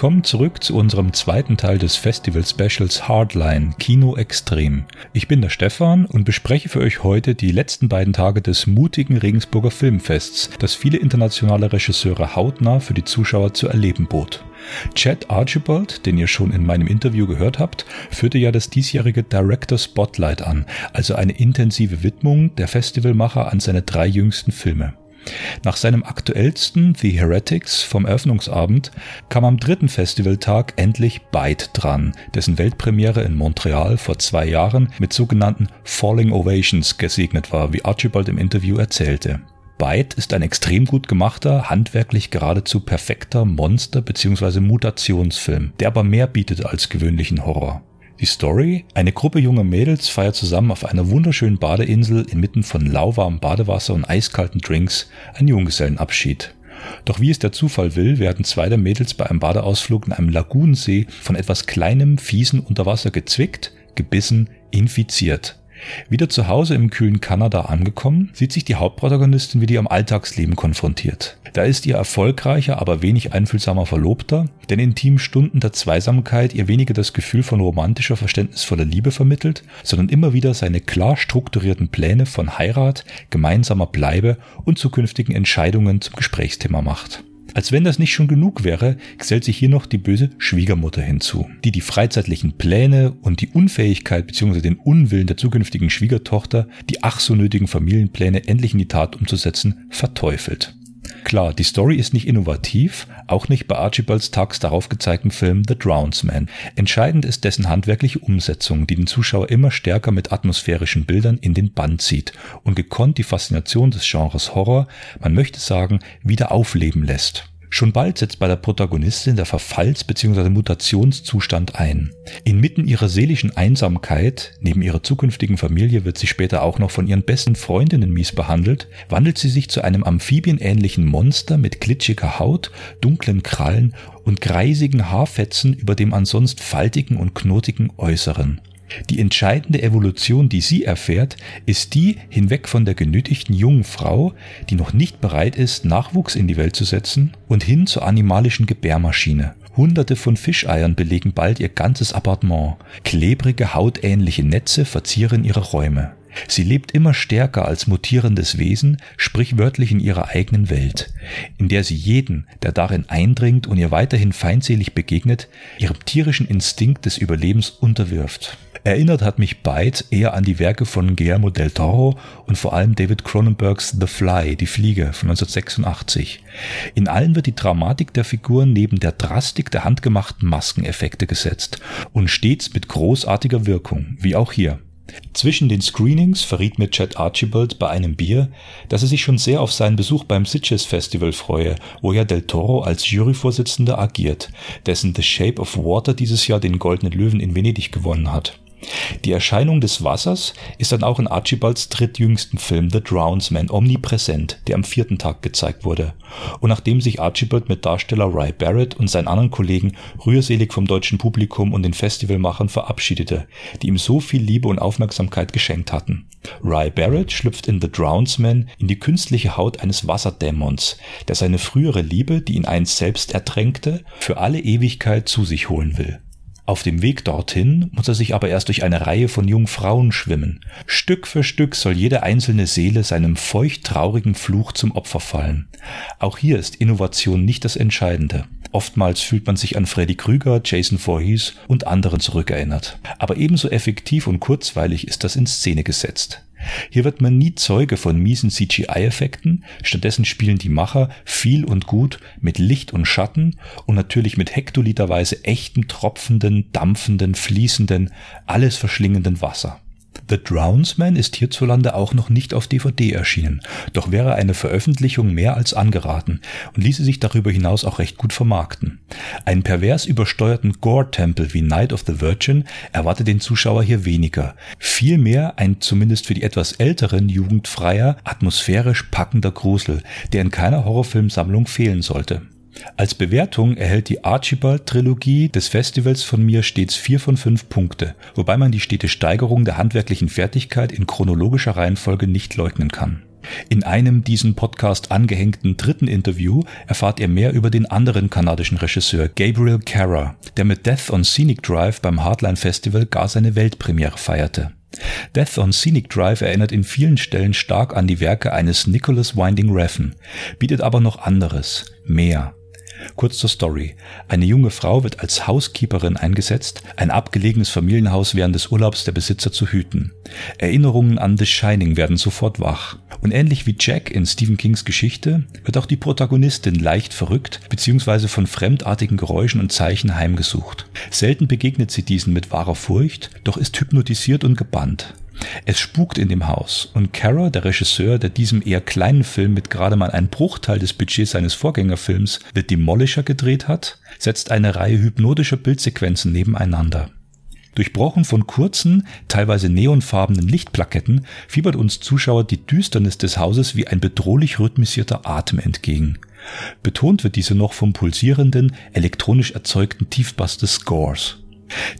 Willkommen zurück zu unserem zweiten Teil des Festival Specials Hardline Kino Extrem. Ich bin der Stefan und bespreche für euch heute die letzten beiden Tage des mutigen Regensburger Filmfests, das viele internationale Regisseure hautnah für die Zuschauer zu erleben bot. Chad Archibald, den ihr schon in meinem Interview gehört habt, führte ja das diesjährige Director Spotlight an, also eine intensive Widmung der Festivalmacher an seine drei jüngsten Filme. Nach seinem aktuellsten The Heretics vom Eröffnungsabend kam am dritten Festivaltag endlich Bite dran, dessen Weltpremiere in Montreal vor zwei Jahren mit sogenannten Falling Ovations gesegnet war, wie Archibald im Interview erzählte. Bite ist ein extrem gut gemachter, handwerklich geradezu perfekter Monster- bzw. Mutationsfilm, der aber mehr bietet als gewöhnlichen Horror. Die Story? Eine Gruppe junger Mädels feiert zusammen auf einer wunderschönen Badeinsel inmitten von lauwarmem Badewasser und eiskalten Drinks einen Junggesellenabschied. Doch wie es der Zufall will, werden zwei der Mädels bei einem Badeausflug in einem Lagunensee von etwas kleinem, fiesen Unterwasser gezwickt, gebissen, infiziert. Wieder zu Hause im kühlen Kanada angekommen, sieht sich die Hauptprotagonistin wieder am Alltagsleben konfrontiert. Da ist ihr erfolgreicher, aber wenig einfühlsamer Verlobter, der in intimen Stunden der Zweisamkeit ihr weniger das Gefühl von romantischer, verständnisvoller Liebe vermittelt, sondern immer wieder seine klar strukturierten Pläne von Heirat, gemeinsamer Bleibe und zukünftigen Entscheidungen zum Gesprächsthema macht. Als wenn das nicht schon genug wäre, gesellt sich hier noch die böse Schwiegermutter hinzu, die die freizeitlichen Pläne und die Unfähigkeit bzw. den Unwillen der zukünftigen Schwiegertochter, die ach so nötigen Familienpläne endlich in die Tat umzusetzen, verteufelt. Klar, die Story ist nicht innovativ, auch nicht bei Archibalds tags darauf gezeigten Film The Drownsman. Entscheidend ist dessen handwerkliche Umsetzung, die den Zuschauer immer stärker mit atmosphärischen Bildern in den Bann zieht und gekonnt die Faszination des Genres Horror, man möchte sagen, wieder aufleben lässt. Schon bald setzt bei der Protagonistin der Verfalls- bzw. Mutationszustand ein. Inmitten ihrer seelischen Einsamkeit, neben ihrer zukünftigen Familie wird sie später auch noch von ihren besten Freundinnen mies behandelt, wandelt sie sich zu einem amphibienähnlichen Monster mit glitschiger Haut, dunklen Krallen und greisigen Haarfetzen über dem ansonsten faltigen und knotigen Äußeren. Die entscheidende Evolution, die sie erfährt, ist die hinweg von der genötigten jungen Frau, die noch nicht bereit ist, Nachwuchs in die Welt zu setzen, und hin zur animalischen Gebärmaschine. Hunderte von Fischeiern belegen bald ihr ganzes Appartement. Klebrige, hautähnliche Netze verzieren ihre Räume. Sie lebt immer stärker als mutierendes Wesen, sprichwörtlich in ihrer eigenen Welt, in der sie jeden, der darin eindringt und ihr weiterhin feindselig begegnet, ihrem tierischen Instinkt des Überlebens unterwirft. Erinnert hat mich Byte eher an die Werke von Guillermo del Toro und vor allem David Cronenbergs The Fly, die Fliege von 1986. In allen wird die Dramatik der Figuren neben der Drastik der handgemachten Maskeneffekte gesetzt und stets mit großartiger Wirkung, wie auch hier. Zwischen den Screenings verriet mir Chad Archibald bei einem Bier, dass er sich schon sehr auf seinen Besuch beim Sitges Festival freue, wo ja Del Toro als Juryvorsitzender agiert, dessen The Shape of Water dieses Jahr den Goldenen Löwen in Venedig gewonnen hat. Die Erscheinung des Wassers ist dann auch in Archibalds drittjüngsten Film The Drownsman omnipräsent, der am vierten Tag gezeigt wurde. Und nachdem sich Archibald mit Darsteller Ry Barrett und seinen anderen Kollegen rührselig vom deutschen Publikum und den Festivalmachern verabschiedete, die ihm so viel Liebe und Aufmerksamkeit geschenkt hatten. Ry Barrett schlüpft in The Drownsman in die künstliche Haut eines Wasserdämons, der seine frühere Liebe, die ihn einst selbst ertränkte, für alle Ewigkeit zu sich holen will. Auf dem Weg dorthin muss er sich aber erst durch eine Reihe von jungen Frauen schwimmen. Stück für Stück soll jede einzelne Seele seinem feucht traurigen Fluch zum Opfer fallen. Auch hier ist Innovation nicht das Entscheidende. Oftmals fühlt man sich an Freddy Krüger, Jason Voorhees und anderen zurückerinnert. Aber ebenso effektiv und kurzweilig ist das in Szene gesetzt. Hier wird man nie Zeuge von miesen CGI-Effekten, stattdessen spielen die Macher viel und gut mit Licht und Schatten und natürlich mit hektoliterweise echten, tropfenden, dampfenden, fließenden, alles verschlingenden Wasser. The Drownsman ist hierzulande auch noch nicht auf DVD erschienen, doch wäre eine Veröffentlichung mehr als angeraten und ließe sich darüber hinaus auch recht gut vermarkten. Einen pervers übersteuerten Gore-Tempel wie Night of the Virgin erwartet den Zuschauer hier weniger. Vielmehr ein zumindest für die etwas älteren jugendfreier, atmosphärisch packender Grusel, der in keiner Horrorfilmsammlung fehlen sollte. Als Bewertung erhält die Archibald-Trilogie des Festivals von mir stets vier von fünf Punkte, wobei man die stete Steigerung der handwerklichen Fertigkeit in chronologischer Reihenfolge nicht leugnen kann. In einem diesen Podcast angehängten dritten Interview erfahrt ihr mehr über den anderen kanadischen Regisseur Gabriel Carra, der mit Death on Scenic Drive beim Hardline Festival gar seine Weltpremiere feierte. Death on Scenic Drive erinnert in vielen Stellen stark an die Werke eines Nicholas Winding Refn, bietet aber noch anderes, mehr. Kurz zur Story. Eine junge Frau wird als Housekeeperin eingesetzt, ein abgelegenes Familienhaus während des Urlaubs der Besitzer zu hüten. Erinnerungen an The Shining werden sofort wach. Und ähnlich wie Jack in Stephen Kings Geschichte wird auch die Protagonistin leicht verrückt bzw. von fremdartigen Geräuschen und Zeichen heimgesucht. Selten begegnet sie diesen mit wahrer Furcht, doch ist hypnotisiert und gebannt. Es spukt in dem Haus und Kara, der Regisseur, der diesem eher kleinen Film mit gerade mal einem Bruchteil des Budgets seines Vorgängerfilms The Demolisher gedreht hat, setzt eine Reihe hypnotischer Bildsequenzen nebeneinander. Durchbrochen von kurzen, teilweise neonfarbenen Lichtplaketten fiebert uns Zuschauer die Düsternis des Hauses wie ein bedrohlich rhythmisierter Atem entgegen. Betont wird diese noch vom pulsierenden, elektronisch erzeugten Tiefbass des Scores.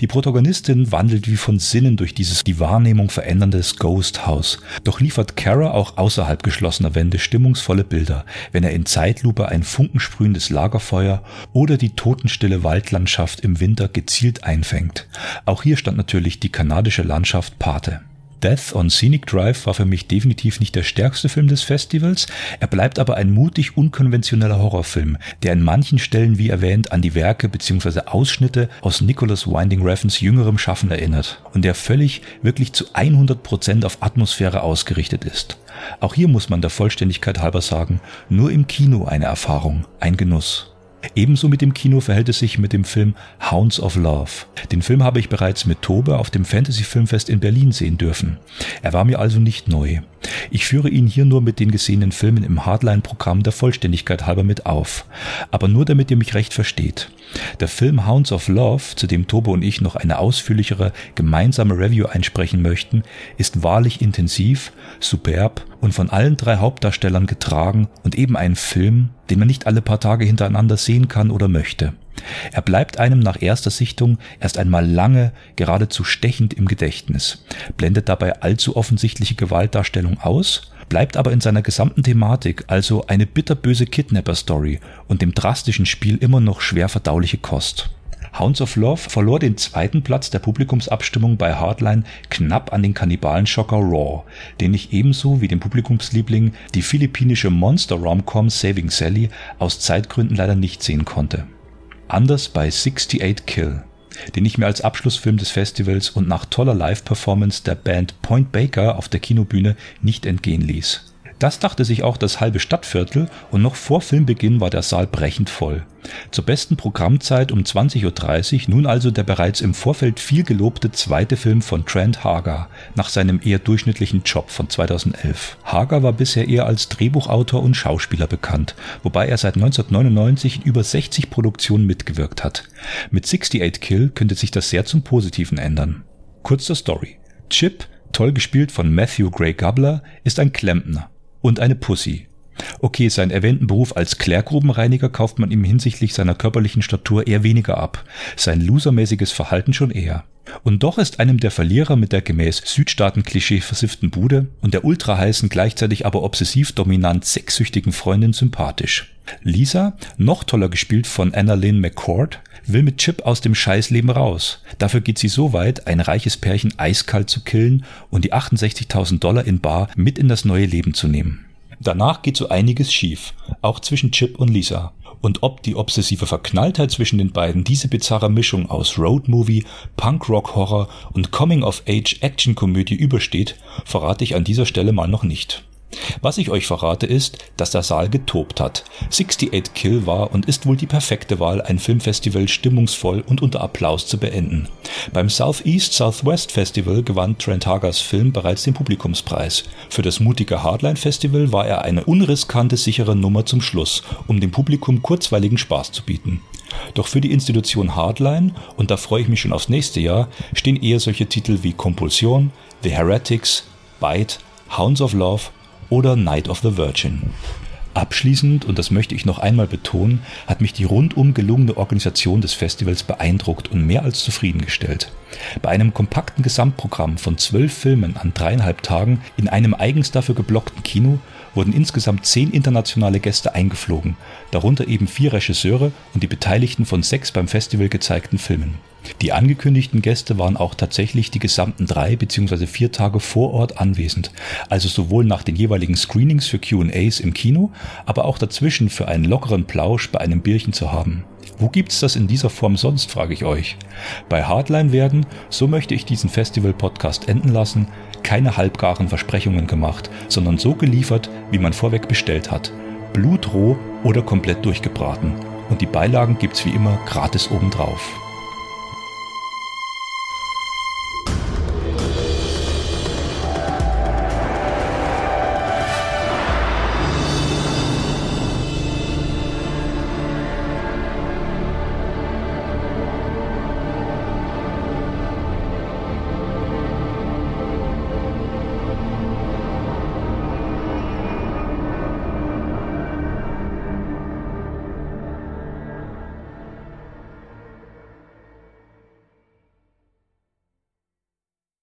Die Protagonistin wandelt wie von Sinnen durch dieses die Wahrnehmung veränderndes Ghost House, doch liefert Kara auch außerhalb geschlossener Wände stimmungsvolle Bilder, wenn er in Zeitlupe ein funkensprühendes Lagerfeuer oder die totenstille Waldlandschaft im Winter gezielt einfängt. Auch hier stand natürlich die kanadische Landschaft Pate. Death on Scenic Drive war für mich definitiv nicht der stärkste Film des Festivals, er bleibt aber ein mutig unkonventioneller Horrorfilm, der in manchen Stellen wie erwähnt an die Werke bzw. Ausschnitte aus Nicholas Winding Refns jüngerem Schaffen erinnert und der völlig, wirklich zu 100% auf Atmosphäre ausgerichtet ist. Auch hier muss man der Vollständigkeit halber sagen, nur im Kino eine Erfahrung, ein Genuss. Ebenso mit dem Kino verhält es sich mit dem Film Hounds of Love. Den Film habe ich bereits mit Tobe auf dem Fantasy Filmfest in Berlin sehen dürfen. Er war mir also nicht neu. Ich führe ihn hier nur mit den gesehenen Filmen im Hardline-Programm der Vollständigkeit halber mit auf. Aber nur damit ihr mich recht versteht. Der Film Hounds of Love, zu dem Tobe und ich noch eine ausführlichere gemeinsame Review einsprechen möchten, ist wahrlich intensiv, superb und von allen drei Hauptdarstellern getragen und eben ein Film, den man nicht alle paar Tage hintereinander sehen kann oder möchte. Er bleibt einem nach erster Sichtung erst einmal lange, geradezu stechend im Gedächtnis, blendet dabei allzu offensichtliche Gewaltdarstellung aus, bleibt aber in seiner gesamten Thematik, also eine bitterböse Kidnapper-Story und dem drastischen Spiel immer noch schwer verdauliche Kost. Hounds of Love verlor den zweiten Platz der Publikumsabstimmung bei Hardline knapp an den Kannibalen-Schocker Raw, den ich ebenso wie den Publikumsliebling die philippinische Monster-Romcom Saving Sally aus Zeitgründen leider nicht sehen konnte. Anders bei 68 Kill, den ich mir als Abschlussfilm des Festivals und nach toller Live-Performance der Band Point Baker auf der Kinobühne nicht entgehen ließ. Das dachte sich auch das halbe Stadtviertel und noch vor Filmbeginn war der Saal brechend voll. Zur besten Programmzeit um 20.30 Uhr nun also der bereits im Vorfeld viel gelobte zweite Film von Trent Hager nach seinem eher durchschnittlichen Job von 2011. Hager war bisher eher als Drehbuchautor und Schauspieler bekannt, wobei er seit 1999 in über 60 Produktionen mitgewirkt hat. Mit 68 Kill könnte sich das sehr zum Positiven ändern. Kurz zur Story. Chip, toll gespielt von Matthew Gray Gubler, ist ein Klempner und eine Pussy. Okay, seinen erwähnten Beruf als Klärgrubenreiniger kauft man ihm hinsichtlich seiner körperlichen Statur eher weniger ab, sein losermäßiges Verhalten schon eher. Und doch ist einem der Verlierer mit der gemäß Südstaaten-Klischee versifften Bude und der ultraheißen, gleichzeitig aber obsessiv dominant sexsüchtigen Freundin sympathisch. Lisa, noch toller gespielt von Annalyn McCord, will mit Chip aus dem Scheißleben raus. Dafür geht sie so weit, ein reiches Pärchen eiskalt zu killen und die 68.000 Dollar in Bar mit in das neue Leben zu nehmen. Danach geht so einiges schief, auch zwischen Chip und Lisa. Und ob die obsessive Verknalltheit zwischen den beiden diese bizarre Mischung aus Roadmovie, Punk-Rock-Horror und Coming-of-Age-Action-Komödie übersteht, verrate ich an dieser Stelle mal noch nicht. Was ich euch verrate ist, dass der Saal getobt hat. 68 Kill war und ist wohl die perfekte Wahl, ein Filmfestival stimmungsvoll und unter Applaus zu beenden. Beim Southeast Southwest Festival gewann Trent Hagers Film bereits den Publikumspreis. Für das mutige Hardline Festival war er eine unriskante, sichere Nummer zum Schluss, um dem Publikum kurzweiligen Spaß zu bieten. Doch für die Institution Hardline, und da freue ich mich schon aufs nächste Jahr, stehen eher solche Titel wie Compulsion, The Heretics, Bite, Hounds of Love oder Night of the Virgin. Abschließend, und das möchte ich noch einmal betonen, hat mich die rundum gelungene Organisation des Festivals beeindruckt und mehr als zufriedengestellt. Bei einem kompakten Gesamtprogramm von zwölf Filmen an dreieinhalb Tagen in einem eigens dafür geblockten Kino wurden insgesamt zehn internationale Gäste eingeflogen, darunter eben vier Regisseure und die Beteiligten von sechs beim Festival gezeigten Filmen. Die angekündigten Gäste waren auch tatsächlich die gesamten drei bzw. vier Tage vor Ort anwesend, also sowohl nach den jeweiligen Screenings für QAs im Kino, aber auch dazwischen für einen lockeren Plausch bei einem Bierchen zu haben. Wo gibt's das in dieser Form sonst, frage ich euch. Bei Hardline werden, so möchte ich diesen Festival-Podcast enden lassen, keine halbgaren Versprechungen gemacht, sondern so geliefert, wie man vorweg bestellt hat. Blutroh oder komplett durchgebraten. Und die Beilagen gibt's wie immer gratis obendrauf.